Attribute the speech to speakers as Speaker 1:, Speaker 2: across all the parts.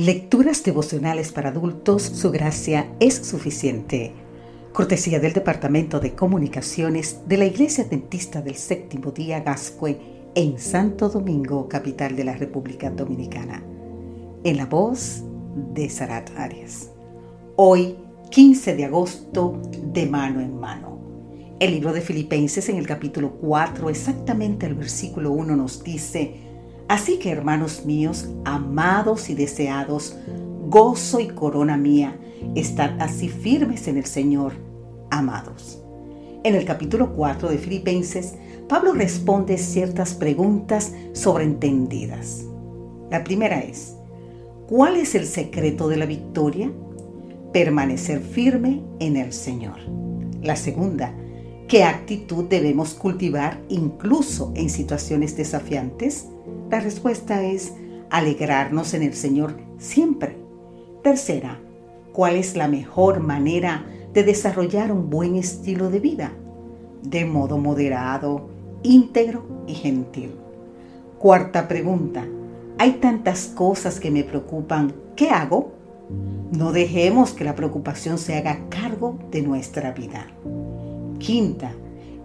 Speaker 1: Lecturas devocionales para adultos, su gracia es suficiente. Cortesía del Departamento de Comunicaciones de la Iglesia Adventista del Séptimo Día Gascue en Santo Domingo, capital de la República Dominicana. En la voz de Sarat Arias. Hoy, 15 de agosto, de mano en mano. El libro de Filipenses en el capítulo 4, exactamente el versículo 1 nos dice, Así que, hermanos míos, amados y deseados, gozo y corona mía, estad así firmes en el Señor, amados. En el capítulo 4 de Filipenses, Pablo responde ciertas preguntas sobreentendidas. La primera es, ¿cuál es el secreto de la victoria? Permanecer firme en el Señor. La segunda, ¿qué actitud debemos cultivar incluso en situaciones desafiantes? La respuesta es alegrarnos en el Señor siempre. Tercera, ¿cuál es la mejor manera de desarrollar un buen estilo de vida? De modo moderado, íntegro y gentil. Cuarta pregunta, hay tantas cosas que me preocupan, ¿qué hago? No dejemos que la preocupación se haga cargo de nuestra vida. Quinta,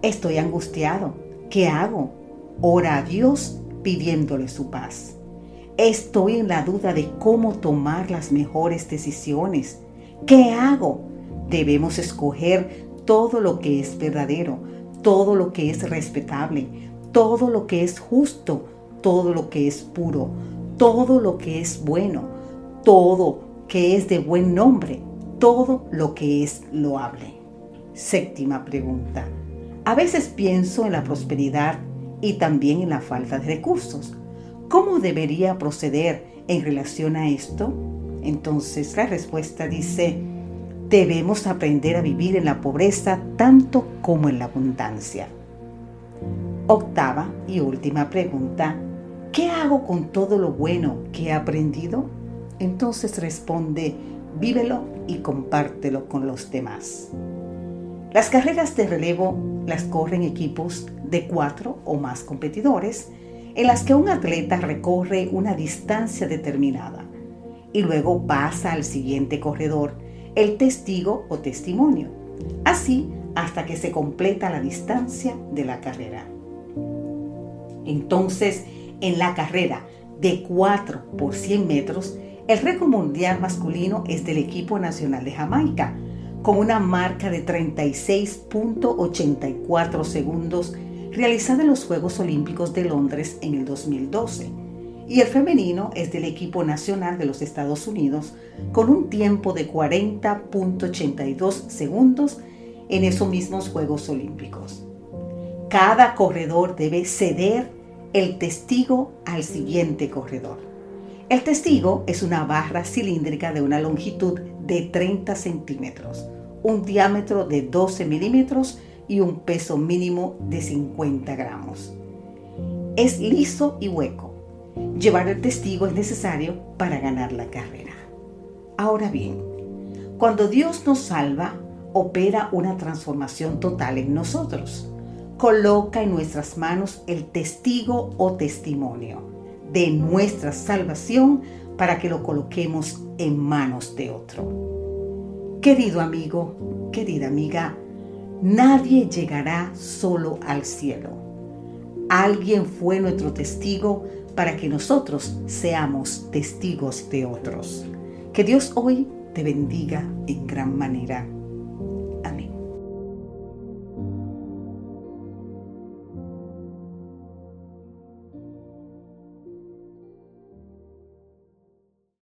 Speaker 1: estoy angustiado, ¿qué hago? Ora a Dios pidiéndole su paz. Estoy en la duda de cómo tomar las mejores decisiones. ¿Qué hago? Debemos escoger todo lo que es verdadero, todo lo que es respetable, todo lo que es justo, todo lo que es puro, todo lo que es bueno, todo que es de buen nombre, todo lo que es loable. Séptima pregunta. A veces pienso en la prosperidad y también en la falta de recursos. ¿Cómo debería proceder en relación a esto? Entonces la respuesta dice, debemos aprender a vivir en la pobreza tanto como en la abundancia. Octava y última pregunta, ¿qué hago con todo lo bueno que he aprendido? Entonces responde, vívelo y compártelo con los demás. Las carreras de relevo las corren equipos de cuatro o más competidores en las que un atleta recorre una distancia determinada y luego pasa al siguiente corredor, el testigo o testimonio, así hasta que se completa la distancia de la carrera. Entonces, en la carrera de 4 por 100 metros, el récord mundial masculino es del equipo nacional de Jamaica, con una marca de 36.84 segundos realizada en los Juegos Olímpicos de Londres en el 2012. Y el femenino es del equipo nacional de los Estados Unidos con un tiempo de 40.82 segundos en esos mismos Juegos Olímpicos. Cada corredor debe ceder el testigo al siguiente corredor. El testigo es una barra cilíndrica de una longitud de 30 centímetros un diámetro de 12 milímetros y un peso mínimo de 50 gramos. Es liso y hueco. Llevar el testigo es necesario para ganar la carrera. Ahora bien, cuando Dios nos salva, opera una transformación total en nosotros. Coloca en nuestras manos el testigo o testimonio de nuestra salvación para que lo coloquemos en manos de otro. Querido amigo, querida amiga, nadie llegará solo al cielo. Alguien fue nuestro testigo para que nosotros seamos testigos de otros. Que Dios hoy te bendiga en gran manera.